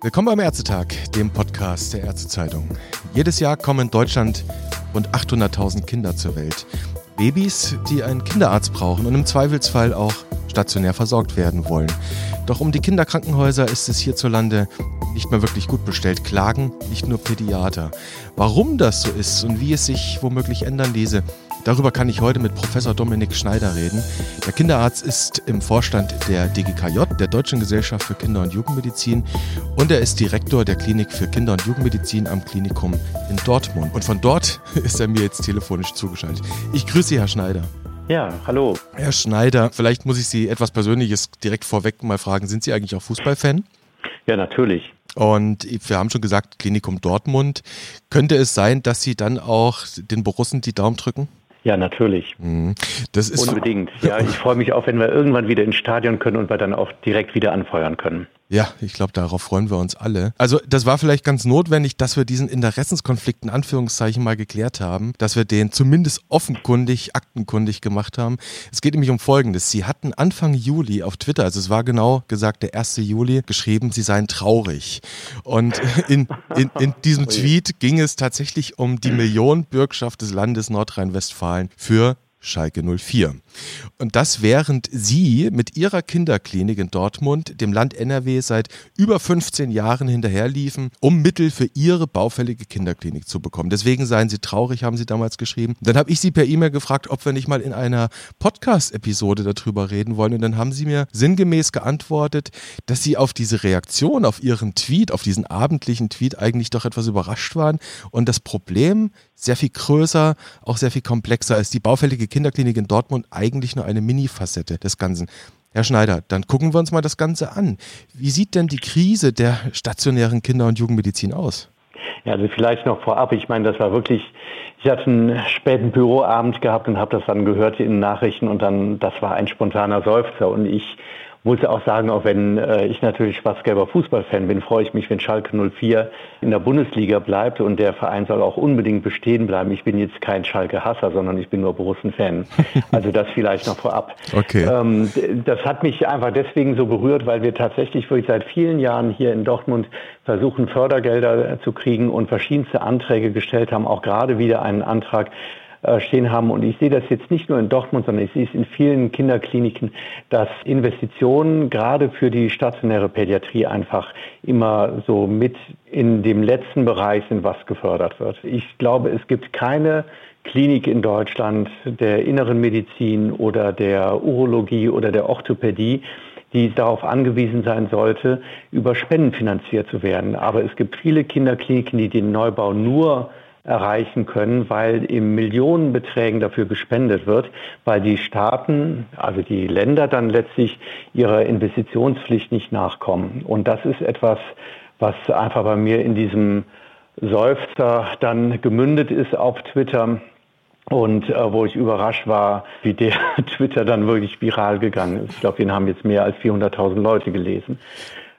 Willkommen beim Ärztetag, dem Podcast der Ärztezeitung. Jedes Jahr kommen in Deutschland rund 800.000 Kinder zur Welt. Babys, die einen Kinderarzt brauchen und im Zweifelsfall auch stationär versorgt werden wollen. Doch um die Kinderkrankenhäuser ist es hierzulande nicht mehr wirklich gut bestellt. Klagen nicht nur Pädiater. Warum das so ist und wie es sich womöglich ändern ließe, Darüber kann ich heute mit Professor Dominik Schneider reden. Der Kinderarzt ist im Vorstand der DGKJ, der Deutschen Gesellschaft für Kinder- und Jugendmedizin, und er ist Direktor der Klinik für Kinder- und Jugendmedizin am Klinikum in Dortmund. Und von dort ist er mir jetzt telefonisch zugeschaltet. Ich grüße Sie, Herr Schneider. Ja, hallo. Herr Schneider, vielleicht muss ich Sie etwas Persönliches direkt vorweg mal fragen. Sind Sie eigentlich auch Fußballfan? Ja, natürlich. Und wir haben schon gesagt, Klinikum Dortmund. Könnte es sein, dass Sie dann auch den Borussen die Daumen drücken? Ja, natürlich. Mhm. Das ist Unbedingt. Ja, ich freue mich auch, wenn wir irgendwann wieder ins Stadion können und wir dann auch direkt wieder anfeuern können. Ja, ich glaube, darauf freuen wir uns alle. Also das war vielleicht ganz notwendig, dass wir diesen Interessenskonflikt in Anführungszeichen mal geklärt haben, dass wir den zumindest offenkundig, aktenkundig gemacht haben. Es geht nämlich um Folgendes. Sie hatten Anfang Juli auf Twitter, also es war genau gesagt der 1. Juli, geschrieben, sie seien traurig. Und in, in, in diesem Tweet ging es tatsächlich um die Millionenbürgschaft des Landes Nordrhein-Westfalen für Schalke 04. Und das während Sie mit Ihrer Kinderklinik in Dortmund dem Land NRW seit über 15 Jahren hinterherliefen, um Mittel für Ihre baufällige Kinderklinik zu bekommen. Deswegen seien Sie traurig, haben Sie damals geschrieben. Dann habe ich Sie per E-Mail gefragt, ob wir nicht mal in einer Podcast-Episode darüber reden wollen. Und dann haben Sie mir sinngemäß geantwortet, dass Sie auf diese Reaktion, auf Ihren Tweet, auf diesen abendlichen Tweet eigentlich doch etwas überrascht waren und das Problem sehr viel größer, auch sehr viel komplexer ist. Die baufällige Kinderklinik in Dortmund eigentlich nur eine Mini-Facette des Ganzen. Herr Schneider, dann gucken wir uns mal das Ganze an. Wie sieht denn die Krise der stationären Kinder- und Jugendmedizin aus? Ja, also vielleicht noch vorab. Ich meine, das war wirklich, ich hatte einen späten Büroabend gehabt und habe das dann gehört in den Nachrichten und dann, das war ein spontaner Seufzer und ich muss auch sagen, auch wenn äh, ich natürlich schwarz-gelber Fußballfan bin, freue ich mich, wenn Schalke 04 in der Bundesliga bleibt und der Verein soll auch unbedingt bestehen bleiben. Ich bin jetzt kein Schalke-Hasser, sondern ich bin nur Borussen-Fan. Also das vielleicht noch vorab. Okay. Ähm, das hat mich einfach deswegen so berührt, weil wir tatsächlich wirklich seit vielen Jahren hier in Dortmund versuchen, Fördergelder zu kriegen und verschiedenste Anträge gestellt haben, auch gerade wieder einen Antrag äh, stehen haben. Und ich sehe das jetzt nicht nur in Dortmund, sondern ich sehe es in vielen Kinderkliniken, dass Investitionen gerade für die stationäre Pädiatrie einfach immer so mit in dem letzten Bereich sind, was gefördert wird. Ich glaube, es gibt keine Klinik in Deutschland der inneren Medizin oder der Urologie oder der Orthopädie, die darauf angewiesen sein sollte, über Spenden finanziert zu werden. Aber es gibt viele Kinderkliniken, die den Neubau nur erreichen können, weil im Millionenbeträgen dafür gespendet wird, weil die Staaten, also die Länder dann letztlich ihrer Investitionspflicht nicht nachkommen. Und das ist etwas, was einfach bei mir in diesem Seufzer dann gemündet ist auf Twitter und äh, wo ich überrascht war, wie der Twitter dann wirklich viral gegangen ist. Ich glaube, den haben jetzt mehr als 400.000 Leute gelesen.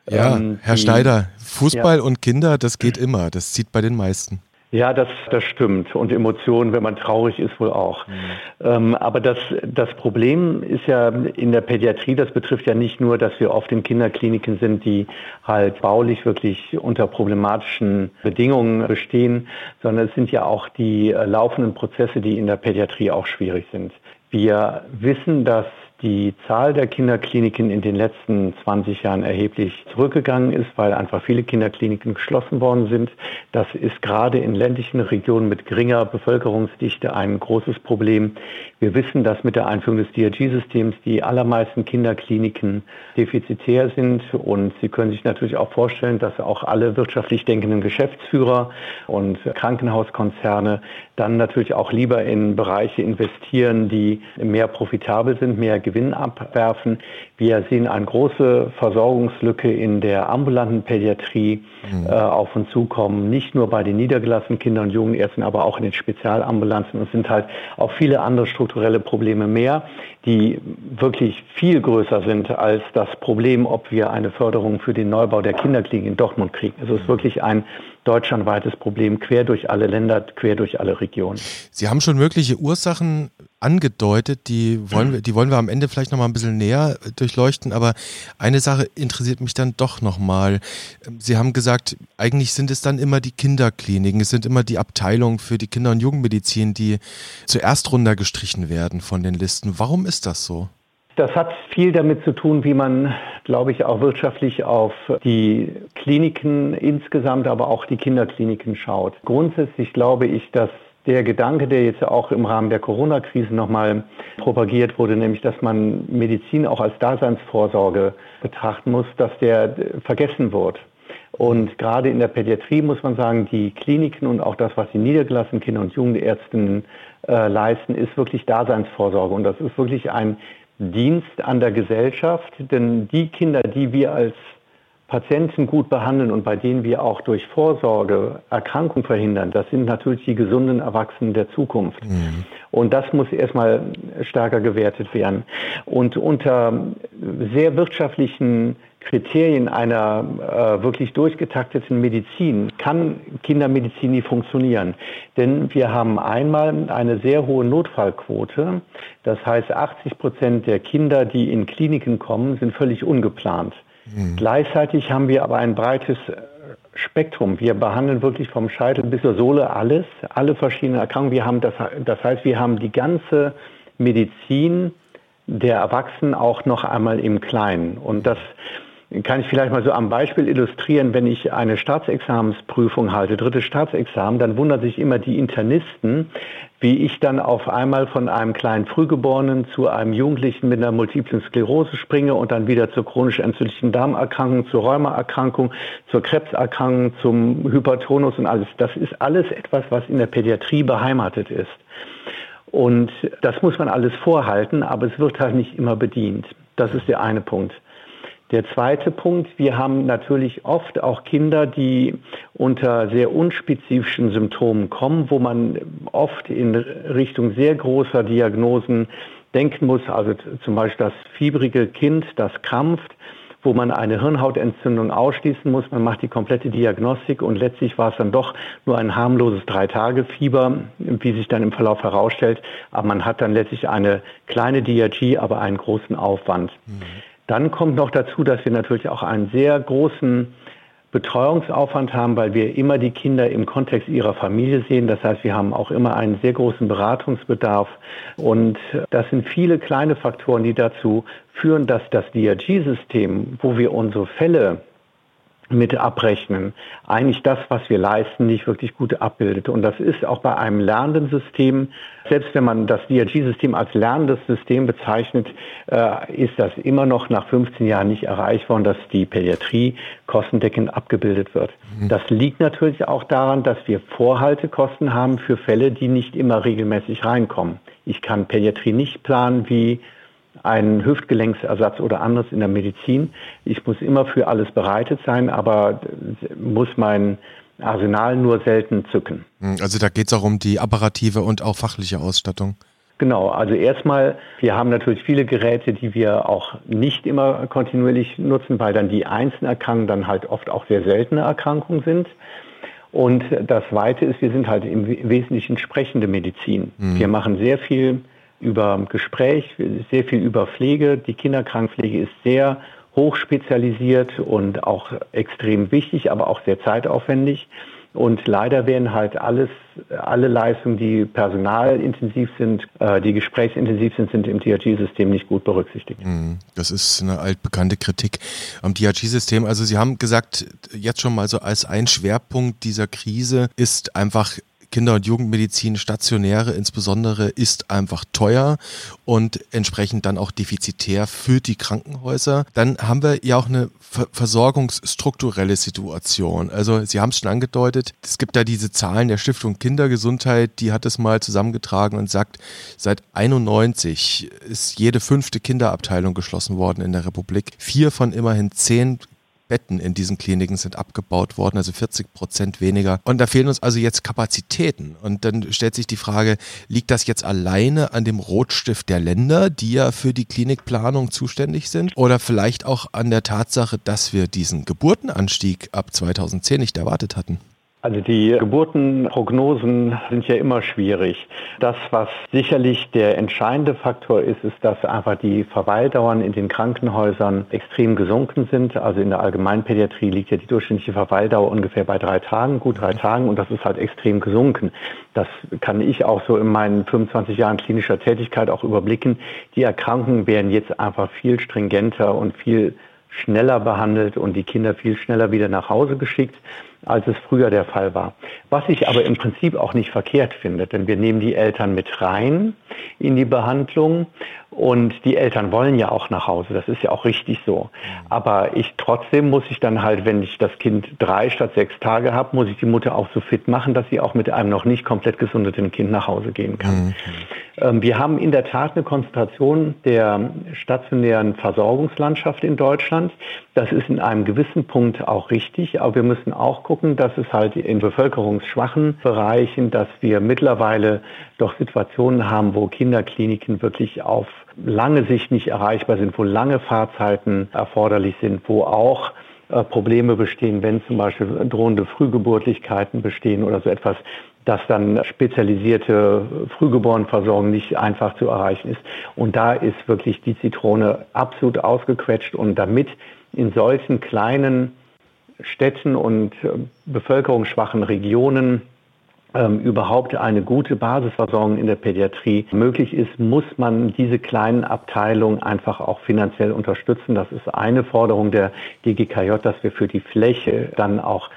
Ja, ähm, Herr die, Schneider, Fußball ja. und Kinder, das geht immer. Das zieht bei den meisten. Ja, das, das stimmt. Und Emotionen, wenn man traurig ist, wohl auch. Mhm. Ähm, aber das, das Problem ist ja in der Pädiatrie, das betrifft ja nicht nur, dass wir oft in Kinderkliniken sind, die halt baulich wirklich unter problematischen Bedingungen bestehen, sondern es sind ja auch die äh, laufenden Prozesse, die in der Pädiatrie auch schwierig sind. Wir wissen, dass die Zahl der Kinderkliniken in den letzten 20 Jahren erheblich zurückgegangen ist, weil einfach viele Kinderkliniken geschlossen worden sind. Das ist gerade in ländlichen Regionen mit geringer Bevölkerungsdichte ein großes Problem. Wir wissen, dass mit der Einführung des DRG-Systems die allermeisten Kinderkliniken defizitär sind und Sie können sich natürlich auch vorstellen, dass auch alle wirtschaftlich denkenden Geschäftsführer und Krankenhauskonzerne dann natürlich auch lieber in Bereiche investieren, die mehr profitabel sind, mehr Gewinn abwerfen. Wir sehen eine große Versorgungslücke in der ambulanten Pädiatrie mhm. äh, auf uns zukommen, nicht nur bei den niedergelassenen Kindern und Jugendärzten, aber auch in den Spezialambulanzen. Und es sind halt auch viele andere strukturelle Probleme mehr, die wirklich viel größer sind als das Problem, ob wir eine Förderung für den Neubau der Kinderklinik in Dortmund kriegen. Also es ist wirklich ein deutschlandweites Problem, quer durch alle Länder, quer durch alle Regionen. Sie haben schon mögliche Ursachen angedeutet, die wollen wir, die wollen wir am Ende vielleicht noch mal ein bisschen näher durchleuchten, aber eine Sache interessiert mich dann doch noch mal. Sie haben gesagt, eigentlich sind es dann immer die Kinderkliniken, es sind immer die Abteilungen für die Kinder- und Jugendmedizin, die zuerst runtergestrichen werden von den Listen. Warum ist das so? Das hat viel damit zu tun, wie man, glaube ich, auch wirtschaftlich auf die Kliniken insgesamt, aber auch die Kinderkliniken schaut. Grundsätzlich glaube ich, dass der Gedanke, der jetzt auch im Rahmen der Corona-Krise nochmal propagiert wurde, nämlich dass man Medizin auch als Daseinsvorsorge betrachten muss, dass der vergessen wird. Und gerade in der Pädiatrie muss man sagen, die Kliniken und auch das, was die niedergelassenen Kinder- und Jugendärzten äh, leisten, ist wirklich Daseinsvorsorge. Und das ist wirklich ein Dienst an der Gesellschaft, denn die Kinder, die wir als Patienten gut behandeln und bei denen wir auch durch Vorsorge Erkrankungen verhindern, das sind natürlich die gesunden Erwachsenen der Zukunft. Mhm. Und das muss erstmal stärker gewertet werden. Und unter sehr wirtschaftlichen Kriterien einer äh, wirklich durchgetakteten Medizin kann Kindermedizin nie funktionieren. Denn wir haben einmal eine sehr hohe Notfallquote. Das heißt, 80 Prozent der Kinder, die in Kliniken kommen, sind völlig ungeplant. Mhm. Gleichzeitig haben wir aber ein breites äh, Spektrum. Wir behandeln wirklich vom Scheitel bis zur Sohle alles, alle verschiedenen Erkrankungen. Wir haben das, das heißt, wir haben die ganze Medizin der Erwachsenen auch noch einmal im Kleinen. Und das kann ich vielleicht mal so am Beispiel illustrieren, wenn ich eine Staatsexamensprüfung halte, drittes Staatsexamen, dann wundern sich immer die Internisten, wie ich dann auf einmal von einem kleinen Frühgeborenen zu einem Jugendlichen mit einer multiplen Sklerose springe und dann wieder zur chronisch entzündlichen Darmerkrankung, zur Rheumaerkrankung, zur Krebserkrankung, zum Hypertonus und alles. Das ist alles etwas, was in der Pädiatrie beheimatet ist. Und das muss man alles vorhalten, aber es wird halt nicht immer bedient. Das ist der eine Punkt. Der zweite Punkt, wir haben natürlich oft auch Kinder, die unter sehr unspezifischen Symptomen kommen, wo man oft in Richtung sehr großer Diagnosen denken muss, also zum Beispiel das fiebrige Kind, das krampft, wo man eine Hirnhautentzündung ausschließen muss. Man macht die komplette Diagnostik und letztlich war es dann doch nur ein harmloses Drei-Tage-Fieber, wie sich dann im Verlauf herausstellt. Aber man hat dann letztlich eine kleine DRG, aber einen großen Aufwand. Mhm. Dann kommt noch dazu, dass wir natürlich auch einen sehr großen Betreuungsaufwand haben, weil wir immer die Kinder im Kontext ihrer Familie sehen. Das heißt, wir haben auch immer einen sehr großen Beratungsbedarf. Und das sind viele kleine Faktoren, die dazu führen, dass das DRG-System, wo wir unsere Fälle mit abrechnen, eigentlich das, was wir leisten, nicht wirklich gut abbildet. Und das ist auch bei einem lernenden System, selbst wenn man das DRG-System als lernendes System bezeichnet, äh, ist das immer noch nach 15 Jahren nicht erreicht worden, dass die Pädiatrie kostendeckend abgebildet wird. Mhm. Das liegt natürlich auch daran, dass wir Vorhaltekosten haben für Fälle, die nicht immer regelmäßig reinkommen. Ich kann Pädiatrie nicht planen wie einen Hüftgelenksersatz oder anderes in der Medizin. Ich muss immer für alles bereitet sein, aber muss mein Arsenal nur selten zücken. Hm, also da geht es auch um die apparative und auch fachliche Ausstattung. Genau, also erstmal, wir haben natürlich viele Geräte, die wir auch nicht immer kontinuierlich nutzen, weil dann die einzelnen Erkrankungen dann halt oft auch sehr seltene Erkrankungen sind. Und das Zweite ist, wir sind halt im Wesentlichen sprechende Medizin. Mhm. Wir machen sehr viel über Gespräch, sehr viel über Pflege. Die Kinderkrankenpflege ist sehr hoch spezialisiert und auch extrem wichtig, aber auch sehr zeitaufwendig. Und leider werden halt alles, alle Leistungen, die personalintensiv sind, äh, die gesprächsintensiv sind, sind im DRG-System nicht gut berücksichtigt. Mhm. Das ist eine altbekannte Kritik am DRG-System. Also Sie haben gesagt, jetzt schon mal so als ein Schwerpunkt dieser Krise ist einfach Kinder- und Jugendmedizin, stationäre insbesondere, ist einfach teuer und entsprechend dann auch defizitär für die Krankenhäuser. Dann haben wir ja auch eine versorgungsstrukturelle Situation. Also Sie haben es schon angedeutet, es gibt da diese Zahlen der Stiftung Kindergesundheit, die hat es mal zusammengetragen und sagt, seit 91 ist jede fünfte Kinderabteilung geschlossen worden in der Republik. Vier von immerhin zehn Betten in diesen Kliniken sind abgebaut worden, also 40 Prozent weniger. Und da fehlen uns also jetzt Kapazitäten. Und dann stellt sich die Frage, liegt das jetzt alleine an dem Rotstift der Länder, die ja für die Klinikplanung zuständig sind? Oder vielleicht auch an der Tatsache, dass wir diesen Geburtenanstieg ab 2010 nicht erwartet hatten? Also die Geburtenprognosen sind ja immer schwierig. Das, was sicherlich der entscheidende Faktor ist, ist, dass einfach die Verweildauern in den Krankenhäusern extrem gesunken sind. Also in der Allgemeinpädiatrie liegt ja die durchschnittliche Verweildauer ungefähr bei drei Tagen, gut drei Tagen, und das ist halt extrem gesunken. Das kann ich auch so in meinen 25 Jahren klinischer Tätigkeit auch überblicken. Die Erkrankungen werden jetzt einfach viel stringenter und viel schneller behandelt und die Kinder viel schneller wieder nach Hause geschickt als es früher der Fall war. Was ich aber im Prinzip auch nicht verkehrt finde, denn wir nehmen die Eltern mit rein in die Behandlung und die Eltern wollen ja auch nach Hause. Das ist ja auch richtig so. Aber ich trotzdem muss ich dann halt, wenn ich das Kind drei statt sechs Tage habe, muss ich die Mutter auch so fit machen, dass sie auch mit einem noch nicht komplett gesundeten Kind nach Hause gehen kann. Mhm. Ähm, wir haben in der Tat eine Konzentration der stationären Versorgungslandschaft in Deutschland. Das ist in einem gewissen Punkt auch richtig, aber wir müssen auch gucken, dass es halt in bevölkerungsschwachen Bereichen, dass wir mittlerweile doch Situationen haben, wo Kinderkliniken wirklich auf lange Sicht nicht erreichbar sind, wo lange Fahrzeiten erforderlich sind, wo auch äh, Probleme bestehen, wenn zum Beispiel drohende Frühgeburtlichkeiten bestehen oder so etwas, dass dann spezialisierte Frühgeborenenversorgung nicht einfach zu erreichen ist. Und da ist wirklich die Zitrone absolut ausgequetscht und damit in solchen kleinen Städten und äh, bevölkerungsschwachen Regionen ähm, überhaupt eine gute Basisversorgung in der Pädiatrie möglich ist, muss man diese kleinen Abteilungen einfach auch finanziell unterstützen. Das ist eine Forderung der DGKJ, dass wir für die Fläche dann auch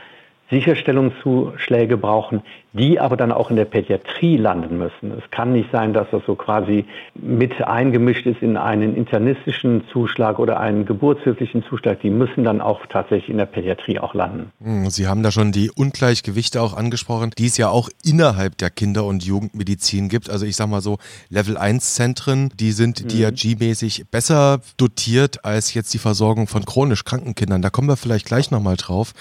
Sicherstellungszuschläge brauchen, die aber dann auch in der Pädiatrie landen müssen. Es kann nicht sein, dass das so quasi mit eingemischt ist in einen internistischen Zuschlag oder einen geburtshilflichen Zuschlag. Die müssen dann auch tatsächlich in der Pädiatrie auch landen. Hm, Sie haben da schon die Ungleichgewichte auch angesprochen, die es ja auch innerhalb der Kinder- und Jugendmedizin gibt. Also ich sag mal so Level 1 Zentren, die sind mhm. DRG-mäßig besser dotiert als jetzt die Versorgung von chronisch kranken Kindern. Da kommen wir vielleicht gleich nochmal drauf.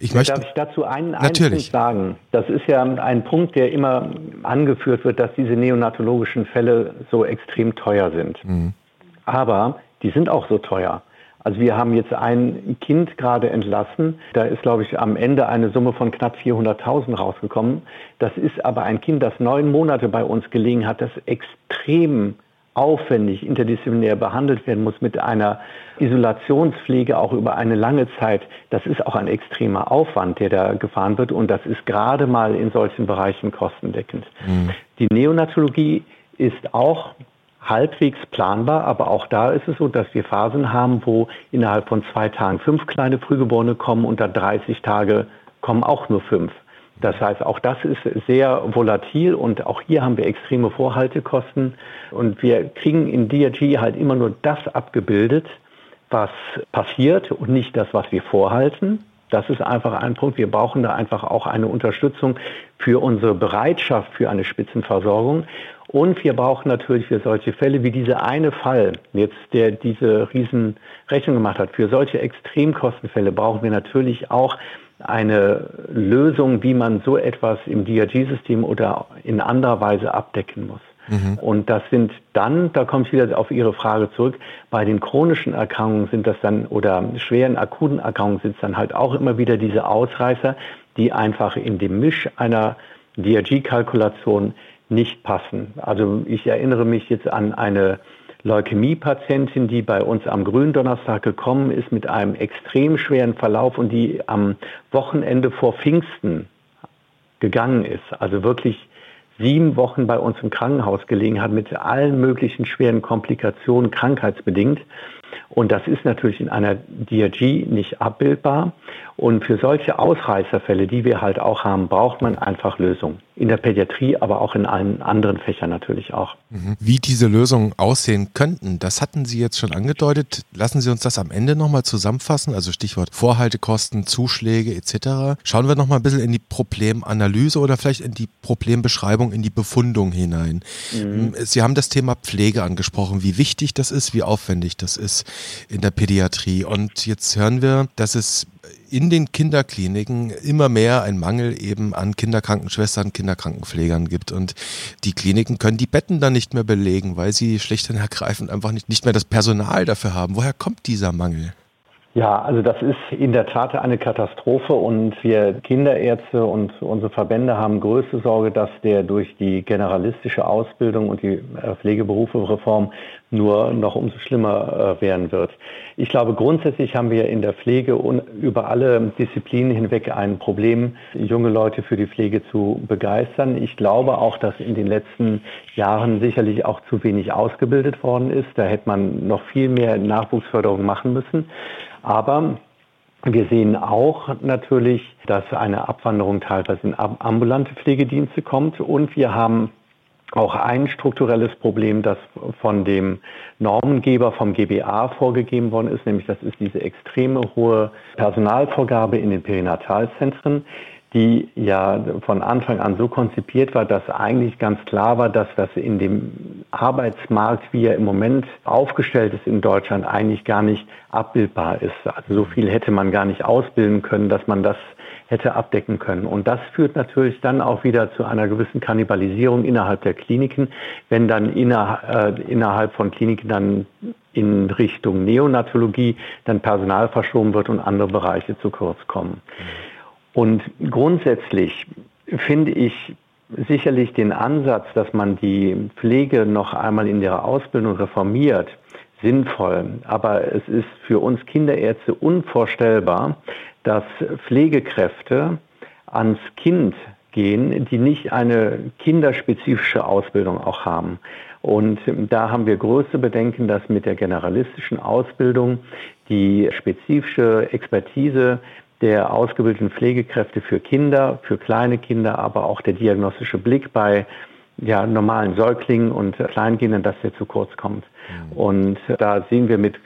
Ich möchte Darf ich dazu einen, Natürlich. sagen? Das ist ja ein Punkt, der immer angeführt wird, dass diese neonatologischen Fälle so extrem teuer sind. Mhm. Aber die sind auch so teuer. Also wir haben jetzt ein Kind gerade entlassen. Da ist, glaube ich, am Ende eine Summe von knapp 400.000 rausgekommen. Das ist aber ein Kind, das neun Monate bei uns gelegen hat, das extrem aufwendig interdisziplinär behandelt werden muss mit einer Isolationspflege auch über eine lange Zeit, das ist auch ein extremer Aufwand, der da gefahren wird und das ist gerade mal in solchen Bereichen kostendeckend. Mhm. Die Neonatologie ist auch halbwegs planbar, aber auch da ist es so, dass wir Phasen haben, wo innerhalb von zwei Tagen fünf kleine Frühgeborene kommen und dann 30 Tage kommen auch nur fünf. Das heißt, auch das ist sehr volatil und auch hier haben wir extreme Vorhaltekosten und wir kriegen in DRG halt immer nur das abgebildet, was passiert und nicht das, was wir vorhalten. Das ist einfach ein Punkt. Wir brauchen da einfach auch eine Unterstützung für unsere Bereitschaft für eine Spitzenversorgung. Und wir brauchen natürlich für solche Fälle wie dieser eine Fall, jetzt der diese Riesenrechnung gemacht hat, für solche Extremkostenfälle brauchen wir natürlich auch eine Lösung, wie man so etwas im DRG-System oder in anderer Weise abdecken muss. Mhm. Und das sind dann, da komme ich wieder auf Ihre Frage zurück, bei den chronischen Erkrankungen sind das dann oder schweren akuten Erkrankungen sind es dann halt auch immer wieder diese Ausreißer, die einfach in dem Misch einer DRG-Kalkulation nicht passen. Also ich erinnere mich jetzt an eine Leukämie-Patientin, die bei uns am Gründonnerstag gekommen ist mit einem extrem schweren Verlauf und die am Wochenende vor Pfingsten gegangen ist. Also wirklich sieben Wochen bei uns im Krankenhaus gelegen hat mit allen möglichen schweren Komplikationen krankheitsbedingt. Und das ist natürlich in einer DRG nicht abbildbar. Und für solche Ausreißerfälle, die wir halt auch haben, braucht man einfach Lösungen. In der Pädiatrie, aber auch in allen anderen Fächern natürlich auch. Mhm. Wie diese Lösungen aussehen könnten, das hatten Sie jetzt schon angedeutet. Lassen Sie uns das am Ende nochmal zusammenfassen, also Stichwort Vorhaltekosten, Zuschläge etc. Schauen wir nochmal ein bisschen in die Problemanalyse oder vielleicht in die Problembeschreibung, in die Befundung hinein. Mhm. Sie haben das Thema Pflege angesprochen, wie wichtig das ist, wie aufwendig das ist in der Pädiatrie. Und jetzt hören wir, dass es in den Kinderkliniken immer mehr ein Mangel eben an Kinderkrankenschwestern, Kinderkrankenpflegern gibt. Und die Kliniken können die Betten dann nicht mehr belegen, weil sie schlicht und ergreifend einfach nicht, nicht mehr das Personal dafür haben. Woher kommt dieser Mangel? Ja, also das ist in der Tat eine Katastrophe und wir Kinderärzte und unsere Verbände haben größte Sorge, dass der durch die generalistische Ausbildung und die äh, Pflegeberufe-Reform nur noch umso schlimmer äh, werden wird. Ich glaube, grundsätzlich haben wir in der Pflege über alle Disziplinen hinweg ein Problem, junge Leute für die Pflege zu begeistern. Ich glaube auch, dass in den letzten Jahren sicherlich auch zu wenig ausgebildet worden ist. Da hätte man noch viel mehr Nachwuchsförderung machen müssen. Aber wir sehen auch natürlich, dass eine Abwanderung teilweise in ambulante Pflegedienste kommt. Und wir haben auch ein strukturelles Problem, das von dem Normengeber vom GBA vorgegeben worden ist, nämlich das ist diese extreme hohe Personalvorgabe in den Perinatalzentren die ja von Anfang an so konzipiert war, dass eigentlich ganz klar war, dass das in dem Arbeitsmarkt, wie er im Moment aufgestellt ist in Deutschland, eigentlich gar nicht abbildbar ist. Also so viel hätte man gar nicht ausbilden können, dass man das hätte abdecken können. Und das führt natürlich dann auch wieder zu einer gewissen Kannibalisierung innerhalb der Kliniken, wenn dann inner, äh, innerhalb von Kliniken dann in Richtung Neonatologie dann Personal verschoben wird und andere Bereiche zu kurz kommen. Und grundsätzlich finde ich sicherlich den Ansatz, dass man die Pflege noch einmal in ihrer Ausbildung reformiert, sinnvoll. Aber es ist für uns Kinderärzte unvorstellbar, dass Pflegekräfte ans Kind gehen, die nicht eine kinderspezifische Ausbildung auch haben. Und da haben wir größte Bedenken, dass mit der generalistischen Ausbildung die spezifische Expertise der ausgebildeten Pflegekräfte für Kinder, für kleine Kinder, aber auch der diagnostische Blick bei ja, normalen Säuglingen und Kleinkindern, dass der zu kurz kommt. Mhm. Und da sehen wir mit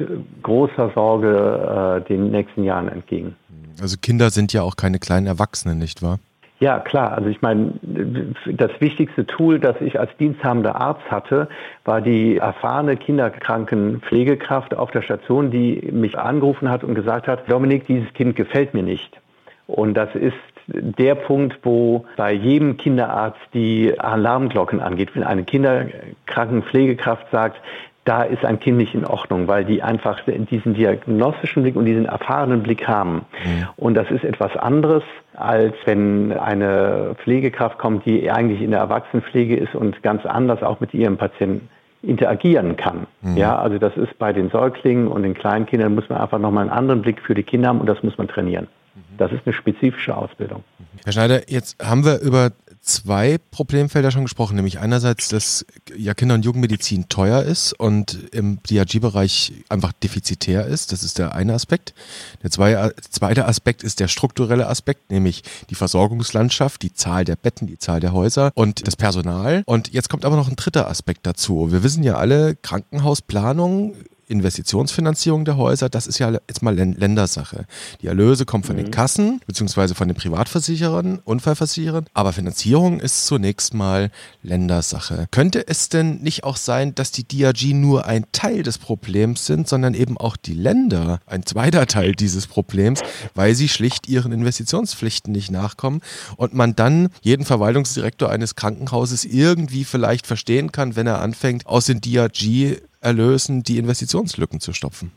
großer Sorge äh, den nächsten Jahren entgegen. Also Kinder sind ja auch keine kleinen Erwachsenen, nicht wahr? Ja, klar. Also ich meine, das wichtigste Tool, das ich als diensthabender Arzt hatte, war die erfahrene Kinderkrankenpflegekraft auf der Station, die mich angerufen hat und gesagt hat, Dominik, dieses Kind gefällt mir nicht. Und das ist der Punkt, wo bei jedem Kinderarzt die Alarmglocken angeht. Wenn eine Kinderkrankenpflegekraft sagt, da ist ein Kind nicht in Ordnung, weil die einfach diesen diagnostischen Blick und diesen erfahrenen Blick haben. Mhm. Und das ist etwas anderes, als wenn eine Pflegekraft kommt, die eigentlich in der Erwachsenenpflege ist und ganz anders auch mit ihrem Patienten interagieren kann. Mhm. Ja, also das ist bei den Säuglingen und den Kleinkindern muss man einfach nochmal einen anderen Blick für die Kinder haben und das muss man trainieren. Mhm. Das ist eine spezifische Ausbildung. Herr Schneider, jetzt haben wir über zwei Problemfelder schon gesprochen, nämlich einerseits, dass ja Kinder- und Jugendmedizin teuer ist und im DRG-Bereich einfach defizitär ist. Das ist der eine Aspekt. Der zweite Aspekt ist der strukturelle Aspekt, nämlich die Versorgungslandschaft, die Zahl der Betten, die Zahl der Häuser und das Personal. Und jetzt kommt aber noch ein dritter Aspekt dazu. Wir wissen ja alle, Krankenhausplanung Investitionsfinanzierung der Häuser, das ist ja jetzt mal Ländersache. Die Erlöse kommen von mhm. den Kassen beziehungsweise von den Privatversicherern, Unfallversicherern, aber Finanzierung ist zunächst mal Ländersache. Könnte es denn nicht auch sein, dass die DRG nur ein Teil des Problems sind, sondern eben auch die Länder ein zweiter Teil dieses Problems, weil sie schlicht ihren Investitionspflichten nicht nachkommen und man dann jeden Verwaltungsdirektor eines Krankenhauses irgendwie vielleicht verstehen kann, wenn er anfängt, aus den DRG Erlösen die Investitionslücken zu stopfen?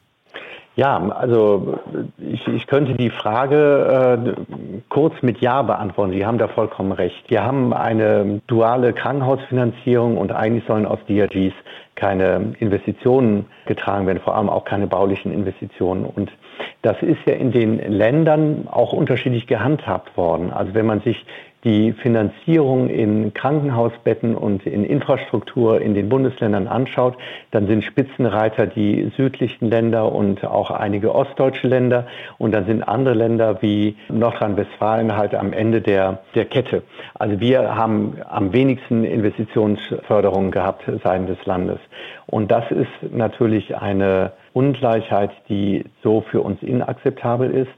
Ja, also ich, ich könnte die Frage äh, kurz mit Ja beantworten. Sie haben da vollkommen recht. Wir haben eine duale Krankenhausfinanzierung und eigentlich sollen aus DRGs keine Investitionen getragen werden, vor allem auch keine baulichen Investitionen. Und das ist ja in den Ländern auch unterschiedlich gehandhabt worden. Also wenn man sich die Finanzierung in Krankenhausbetten und in Infrastruktur in den Bundesländern anschaut, dann sind Spitzenreiter die südlichen Länder und auch einige ostdeutsche Länder. Und dann sind andere Länder wie Nordrhein-Westfalen halt am Ende der, der Kette. Also wir haben am wenigsten Investitionsförderung gehabt seitens des Landes. Und das ist natürlich eine Ungleichheit, die so für uns inakzeptabel ist.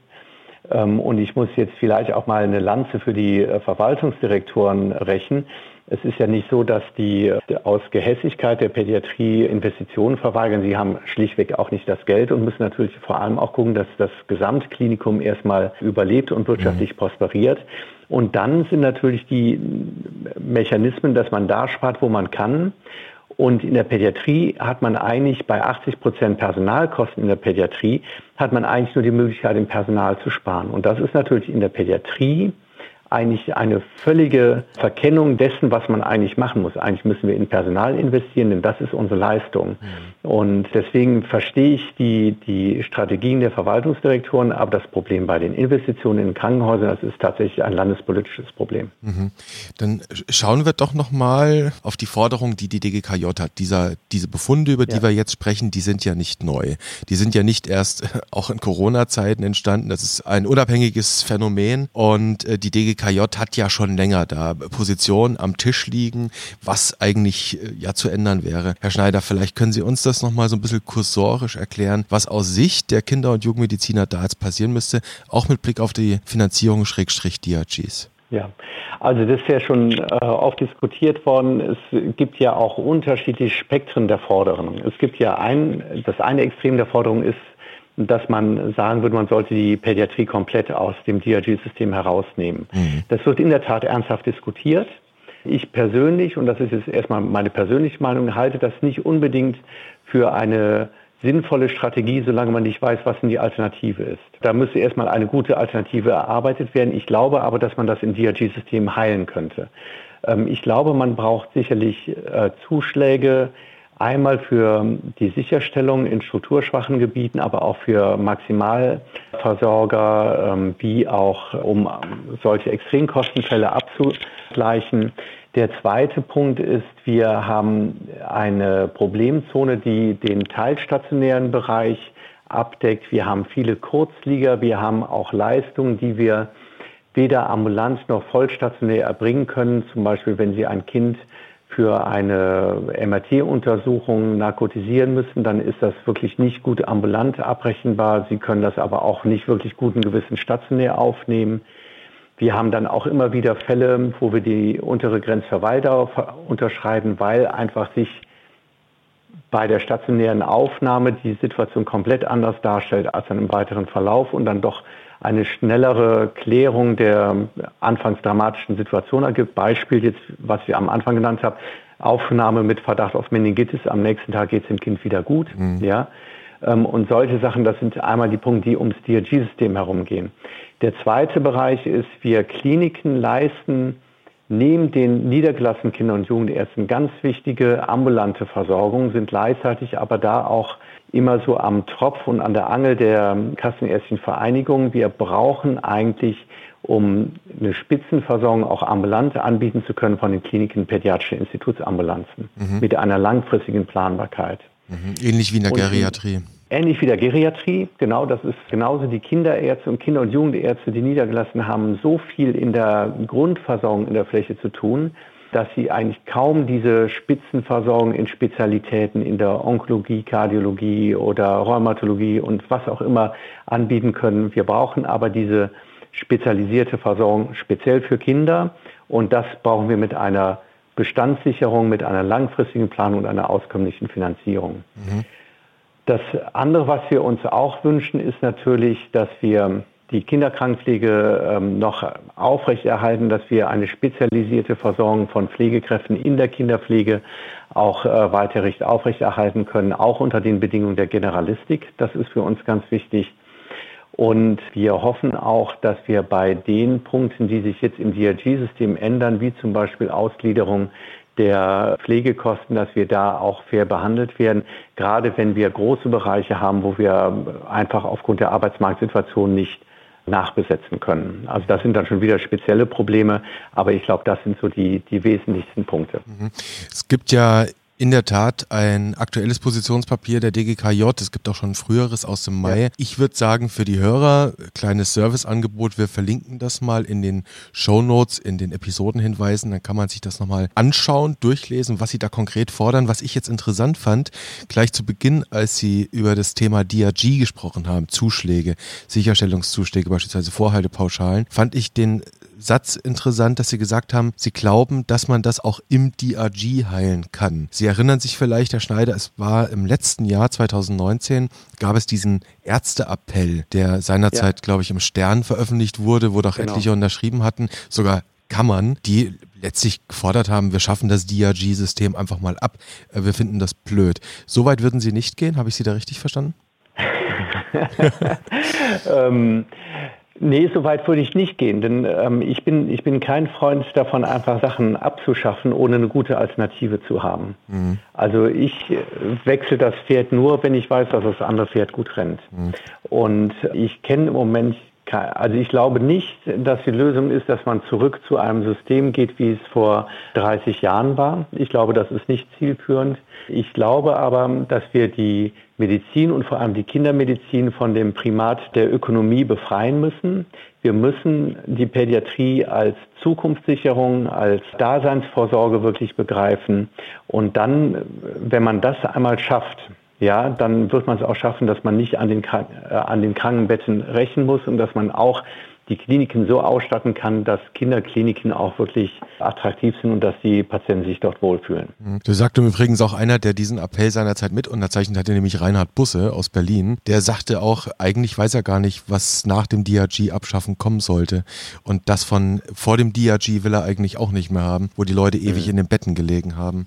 Ähm, und ich muss jetzt vielleicht auch mal eine Lanze für die äh, Verwaltungsdirektoren rächen. Es ist ja nicht so, dass die äh, aus Gehässigkeit der Pädiatrie Investitionen verweigern. Sie haben schlichtweg auch nicht das Geld und müssen natürlich vor allem auch gucken, dass das Gesamtklinikum erstmal überlebt und wirtschaftlich mhm. prosperiert. Und dann sind natürlich die Mechanismen, dass man da spart, wo man kann Und in der Pädiatrie hat man eigentlich bei 80 Prozent Personalkosten in der Pädiatrie, hat man eigentlich nur die Möglichkeit, im Personal zu sparen. Und das ist natürlich in der Pädiatrie eigentlich eine völlige Verkennung dessen, was man eigentlich machen muss. Eigentlich müssen wir in Personal investieren, denn das ist unsere Leistung. Mhm. Und deswegen verstehe ich die, die Strategien der Verwaltungsdirektoren, aber das Problem bei den Investitionen in Krankenhäusern, das ist tatsächlich ein landespolitisches Problem. Mhm. Dann schauen wir doch nochmal auf die Forderung, die die DGKJ hat. Dieser, diese Befunde, über die ja. wir jetzt sprechen, die sind ja nicht neu. Die sind ja nicht erst auch in Corona-Zeiten entstanden. Das ist ein unabhängiges Phänomen und äh, die DGKJ KJ hat ja schon länger da Positionen am Tisch liegen, was eigentlich äh, ja zu ändern wäre. Herr Schneider, vielleicht können Sie uns das nochmal so ein bisschen kursorisch erklären, was aus Sicht der Kinder- und Jugendmediziner da jetzt passieren müsste, auch mit Blick auf die Finanzierung Schrägstrich DRGs. Ja, also das ist ja schon äh, oft diskutiert worden. Es gibt ja auch unterschiedliche Spektren der Forderungen. Es gibt ja ein, das eine Extrem der Forderung ist dass man sagen würde, man sollte die Pädiatrie komplett aus dem DRG-System herausnehmen. Mhm. Das wird in der Tat ernsthaft diskutiert. Ich persönlich, und das ist jetzt erstmal meine persönliche Meinung, halte das nicht unbedingt für eine sinnvolle Strategie, solange man nicht weiß, was denn die Alternative ist. Da müsste erstmal eine gute Alternative erarbeitet werden. Ich glaube aber, dass man das im DRG-System heilen könnte. Ähm, ich glaube, man braucht sicherlich äh, Zuschläge Einmal für die Sicherstellung in strukturschwachen Gebieten, aber auch für Maximalversorger, ähm, wie auch um solche Extremkostenfälle abzugleichen. Der zweite Punkt ist, wir haben eine Problemzone, die den teilstationären Bereich abdeckt. Wir haben viele Kurzlieger, wir haben auch Leistungen, die wir weder ambulant noch vollstationär erbringen können. Zum Beispiel, wenn Sie ein Kind für eine MRT-Untersuchung narkotisieren müssen, dann ist das wirklich nicht gut ambulant abrechenbar. Sie können das aber auch nicht wirklich guten Gewissen stationär aufnehmen. Wir haben dann auch immer wieder Fälle, wo wir die untere Grenzverweildauer unterschreiben, weil einfach sich bei der stationären Aufnahme die Situation komplett anders darstellt als dann im weiteren Verlauf und dann doch eine schnellere Klärung der anfangs dramatischen Situation ergibt. Beispiel jetzt, was ich am Anfang genannt habe, Aufnahme mit Verdacht auf Meningitis, am nächsten Tag geht es dem Kind wieder gut. Mhm. Ja? Ähm, und solche Sachen, das sind einmal die Punkte, die ums DRG-System herumgehen. Der zweite Bereich ist, wir Kliniken leisten neben den niedergelassenen Kinder- und Jugendärzten ganz wichtige ambulante Versorgung, sind gleichzeitig aber da auch immer so am Tropf und an der Angel der Kassenärztlichen Vereinigung. Wir brauchen eigentlich, um eine Spitzenversorgung auch ambulant anbieten zu können von den Kliniken pädiatrische Institutsambulanzen mhm. mit einer langfristigen Planbarkeit. Mhm. Ähnlich wie in der Geriatrie. Ähnlich wie der Geriatrie, genau, das ist genauso die Kinderärzte und Kinder- und Jugendärzte, die niedergelassen haben, so viel in der Grundversorgung in der Fläche zu tun, dass sie eigentlich kaum diese Spitzenversorgung in Spezialitäten in der Onkologie, Kardiologie oder Rheumatologie und was auch immer anbieten können. Wir brauchen aber diese spezialisierte Versorgung speziell für Kinder und das brauchen wir mit einer Bestandssicherung, mit einer langfristigen Planung und einer auskömmlichen Finanzierung. Mhm. Das andere, was wir uns auch wünschen, ist natürlich, dass wir die Kinderkrankenpflege ähm, noch aufrechterhalten, dass wir eine spezialisierte Versorgung von Pflegekräften in der Kinderpflege auch äh, weiterrecht aufrechterhalten können, auch unter den Bedingungen der Generalistik. Das ist für uns ganz wichtig. Und wir hoffen auch, dass wir bei den Punkten, die sich jetzt im DRG-System ändern, wie zum Beispiel Ausgliederung der Pflegekosten, dass wir da auch fair behandelt werden, gerade wenn wir große Bereiche haben, wo wir einfach aufgrund der Arbeitsmarktsituation nicht nachbesetzen können. Also das sind dann schon wieder spezielle Probleme, aber ich glaube, das sind so die, die wesentlichsten Punkte. Mhm. Es gibt ja in der Tat ein aktuelles Positionspapier der DGKJ. Es gibt auch schon ein früheres aus dem Mai. Ja. Ich würde sagen, für die Hörer, kleines Serviceangebot, wir verlinken das mal in den Show Notes, in den Episodenhinweisen. Dann kann man sich das nochmal anschauen, durchlesen, was sie da konkret fordern. Was ich jetzt interessant fand, gleich zu Beginn, als sie über das Thema DRG gesprochen haben, Zuschläge, Sicherstellungszuschläge, beispielsweise Vorhaltepauschalen, fand ich den Satz interessant, dass Sie gesagt haben, Sie glauben, dass man das auch im DRG heilen kann. Sie erinnern sich vielleicht, Herr Schneider, es war im letzten Jahr 2019, gab es diesen Ärzteappell, der seinerzeit, ja. glaube ich, im Stern veröffentlicht wurde, wo doch genau. etliche unterschrieben hatten, sogar Kammern, die letztlich gefordert haben, wir schaffen das DRG-System einfach mal ab. Äh, wir finden das blöd. Soweit würden Sie nicht gehen? Habe ich Sie da richtig verstanden? ähm, Nee, so weit würde ich nicht gehen, denn ähm, ich, bin, ich bin kein Freund davon, einfach Sachen abzuschaffen, ohne eine gute Alternative zu haben. Mhm. Also ich wechsle das Pferd nur, wenn ich weiß, dass das andere Pferd gut rennt. Mhm. Und ich kenne im Moment also ich glaube nicht, dass die Lösung ist, dass man zurück zu einem System geht, wie es vor 30 Jahren war. Ich glaube, das ist nicht zielführend. Ich glaube aber, dass wir die Medizin und vor allem die Kindermedizin von dem Primat der Ökonomie befreien müssen. Wir müssen die Pädiatrie als Zukunftssicherung, als Daseinsvorsorge wirklich begreifen. Und dann, wenn man das einmal schafft, ja, dann wird man es auch schaffen, dass man nicht an den, äh, an den Krankenbetten rächen muss und dass man auch die Kliniken so ausstatten kann, dass Kinderkliniken auch wirklich attraktiv sind und dass die Patienten sich dort wohlfühlen. Mhm. Du sagte übrigens auch einer, der diesen Appell seinerzeit mit unterzeichnet hatte, nämlich Reinhard Busse aus Berlin. Der sagte auch, eigentlich weiß er gar nicht, was nach dem DRG-Abschaffen kommen sollte. Und das von vor dem DRG will er eigentlich auch nicht mehr haben, wo die Leute ewig mhm. in den Betten gelegen haben.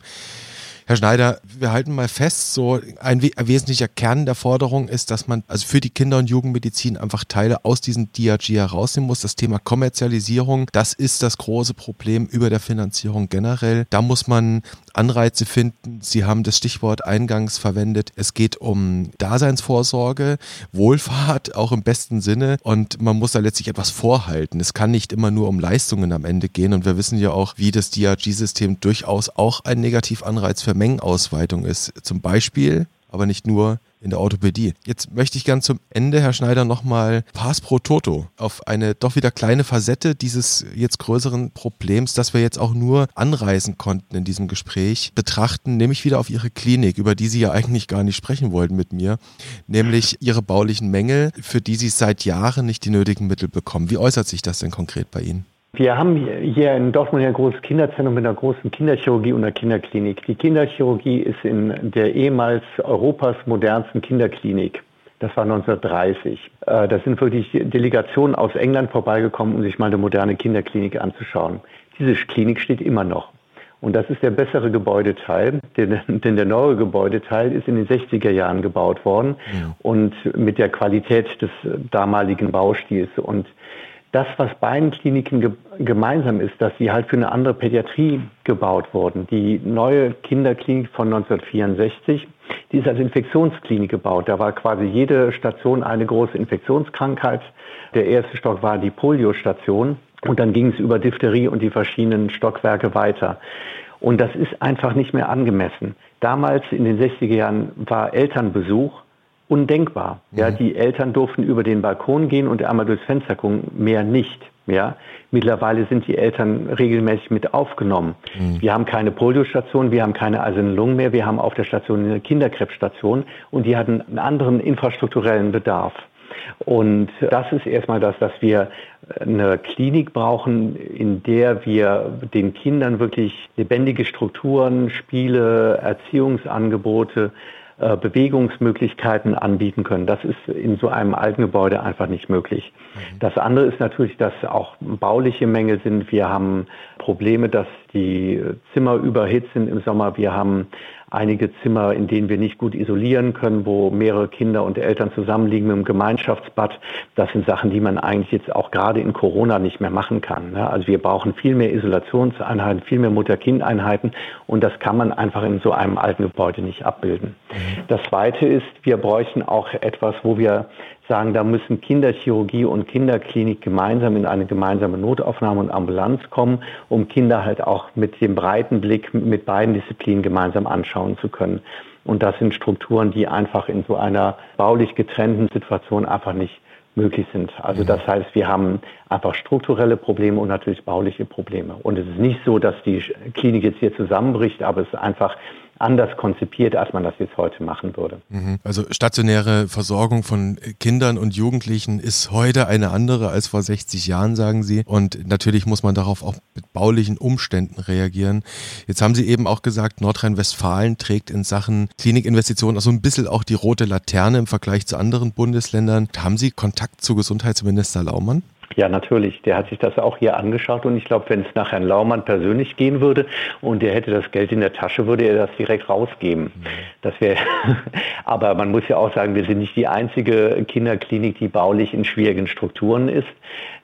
Herr Schneider, wir halten mal fest, so ein, wesentlicher Kern der Forderung ist, dass man also für die Kinder- und Jugendmedizin einfach Teile aus diesem DRG herausnehmen muss. Das Thema Kommerzialisierung, das ist das große Problem über der Finanzierung generell. Da muss man Anreize finden. Sie haben das Stichwort eingangs verwendet. Es geht um Daseinsvorsorge, Wohlfahrt, auch im besten Sinne. Und man muss da letztlich etwas vorhalten. Es kann nicht immer nur um Leistungen am Ende gehen. Und wir wissen ja auch, wie das DRG-System durchaus auch ein Negativanreiz für Mengenausweitung ist. Zum Beispiel, aber nicht nur in der Orthopädie. Jetzt möchte ich gern zum Ende, Herr Schneider, nochmal Pass pro Toto auf eine doch wieder kleine Facette dieses jetzt größeren Problems, das wir jetzt auch nur anreißen konnten in diesem Gespräch, betrachten, nämlich wieder auf Ihre Klinik, über die Sie ja eigentlich gar nicht sprechen wollten mit mir, nämlich Ihre baulichen Mängel, für die Sie seit Jahren nicht die nötigen Mittel bekommen. Wie äußert sich das denn konkret bei Ihnen? Wir haben hier in Dortmund ein großes Kinderzentrum mit einer großen Kinderchirurgie und einer Kinderklinik. Die Kinderchirurgie ist in der ehemals Europas modernsten Kinderklinik. Das war 1930. Äh, da sind wirklich Delegationen aus England vorbeigekommen, um sich mal eine moderne Kinderklinik anzuschauen. Diese Klinik steht immer noch. Und das ist der bessere Gebäudeteil, denn, denn der neue Gebäudeteil ist in den 60er Jahren gebaut worden ja. und mit der Qualität des damaligen Baustils. Und das, was beiden Kliniken ge gemeinsam ist, dass sie halt für eine andere Pädiatrie gebaut wurden. Die neue Kinderklinik von 1964, die ist als Infektionsklinik gebaut. Da war quasi jede Station eine große Infektionskrankheit. Der erste Stock war die Poliostation und dann ging es über Diphtherie und die verschiedenen Stockwerke weiter. Und das ist einfach nicht mehr angemessen. Damals in den 60er Jahren war Elternbesuch undenkbar. Mhm. Ja, die Eltern durften über den Balkon gehen und einmal durchs Fenster gucken, mehr nicht. Ja, mittlerweile sind die Eltern regelmäßig mit aufgenommen. Mhm. Wir haben keine Poliostation, wir haben keine Eisernen Lungen mehr, wir haben auf der Station eine Kinderkrebsstation und die hatten einen anderen infrastrukturellen Bedarf. Und das ist erstmal das, dass wir eine Klinik brauchen, in der wir den Kindern wirklich lebendige Strukturen, Spiele, Erziehungsangebote Bewegungsmöglichkeiten anbieten können. Das ist in so einem alten Gebäude einfach nicht möglich. Mhm. Das andere ist natürlich, dass auch bauliche Mängel sind. Wir haben Probleme, dass die Zimmer überhitzt sind im Sommer. Wir haben einige Zimmer, in denen wir nicht gut isolieren können, wo mehrere Kinder und Eltern zusammenliegen mit dem Gemeinschaftsbad. Das sind Sachen, die man eigentlich jetzt auch gerade in Corona nicht mehr machen kann. Ne? Also wir brauchen viel mehr Isolationseinheiten, viel mehr Mutter-Kind-Einheiten und das kann man einfach in so einem alten Gebäude nicht abbilden. Mhm. Das Zweite ist, wir bräuchten auch etwas, wo wir sagen, da müssen Kinderchirurgie und Kinderklinik gemeinsam in eine gemeinsame Notaufnahme und Ambulanz kommen, um Kinder halt auch mit dem breiten Blick mit beiden Disziplinen gemeinsam anschauen zu können. Und das sind Strukturen, die einfach in so einer baulich getrennten Situation einfach nicht möglich sind. Also mhm. das heißt, wir haben einfach strukturelle Probleme und natürlich bauliche Probleme. Und es ist nicht so, dass die Klinik jetzt hier zusammenbricht, aber es ist einfach anders konzipiert, als man das jetzt heute machen würde. Mhm. Also stationäre Versorgung von Kindern und Jugendlichen ist heute eine andere als vor 60 Jahren, sagen Sie. Und natürlich muss man darauf auch mit baulichen Umständen reagieren. Jetzt haben Sie eben auch gesagt, Nordrhein-Westfalen trägt in Sachen Klinikinvestitionen also ein bisschen auch die rote Laterne im Vergleich zu anderen Bundesländern. Haben Sie Kontakt zu Gesundheitsminister Laumann? Ja, natürlich. Der hat sich das auch hier angeschaut und ich glaube, wenn es nach Herrn Laumann persönlich gehen würde und der hätte das Geld in der Tasche, würde er das direkt rausgeben. Mhm. Das wäre, aber man muss ja auch sagen, wir sind nicht die einzige Kinderklinik, die baulich in schwierigen Strukturen ist.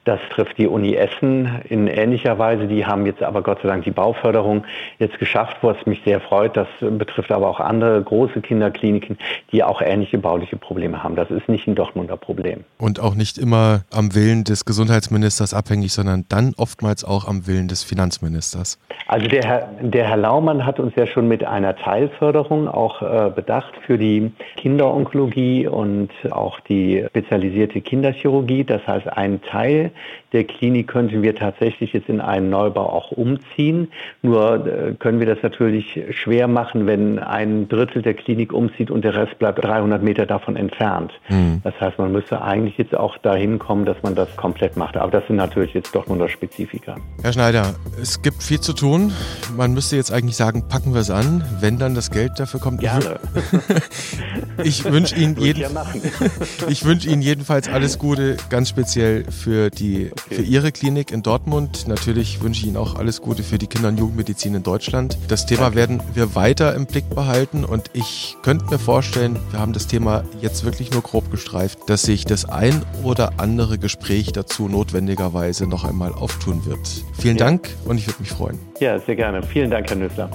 Das trifft die Uni Essen in ähnlicher Weise. Die haben jetzt aber Gott sei Dank die Bauförderung jetzt geschafft, was mich sehr freut. Das betrifft aber auch andere große Kinderkliniken, die auch ähnliche bauliche Probleme haben. Das ist nicht ein Dortmunder Problem. Und auch nicht immer am Willen des Gesundheitsministers abhängig, sondern dann oftmals auch am Willen des Finanzministers. Also der Herr, der Herr Laumann hat uns ja schon mit einer Teilförderung auch äh, bedacht für die Kinderonkologie und auch die spezialisierte Kinderchirurgie. Das heißt, ein Teil der Klinik könnten wir tatsächlich jetzt in einen Neubau auch umziehen. Nur äh, können wir das natürlich schwer machen, wenn ein Drittel der Klinik umzieht und der Rest bleibt 300 Meter davon entfernt. Mhm. Das heißt, man müsste eigentlich jetzt auch dahin kommen, dass man das komplett macht. Aber das sind natürlich jetzt doch nur noch Spezifika. Herr Schneider, es gibt viel zu tun. Man müsste jetzt eigentlich sagen, packen wir es an, wenn dann das Geld dafür kommt. Gerne. ich wünsche Ihnen, jeden, ich wünsch Ihnen jedenfalls alles Gute, ganz speziell für die die, okay. für Ihre Klinik in Dortmund. Natürlich wünsche ich Ihnen auch alles Gute für die Kinder- und Jugendmedizin in Deutschland. Das Thema Danke. werden wir weiter im Blick behalten und ich könnte mir vorstellen, wir haben das Thema jetzt wirklich nur grob gestreift, dass sich das ein oder andere Gespräch dazu notwendigerweise noch einmal auftun wird. Vielen ja. Dank und ich würde mich freuen. Ja, sehr gerne. Vielen Dank, Herr Nüssler.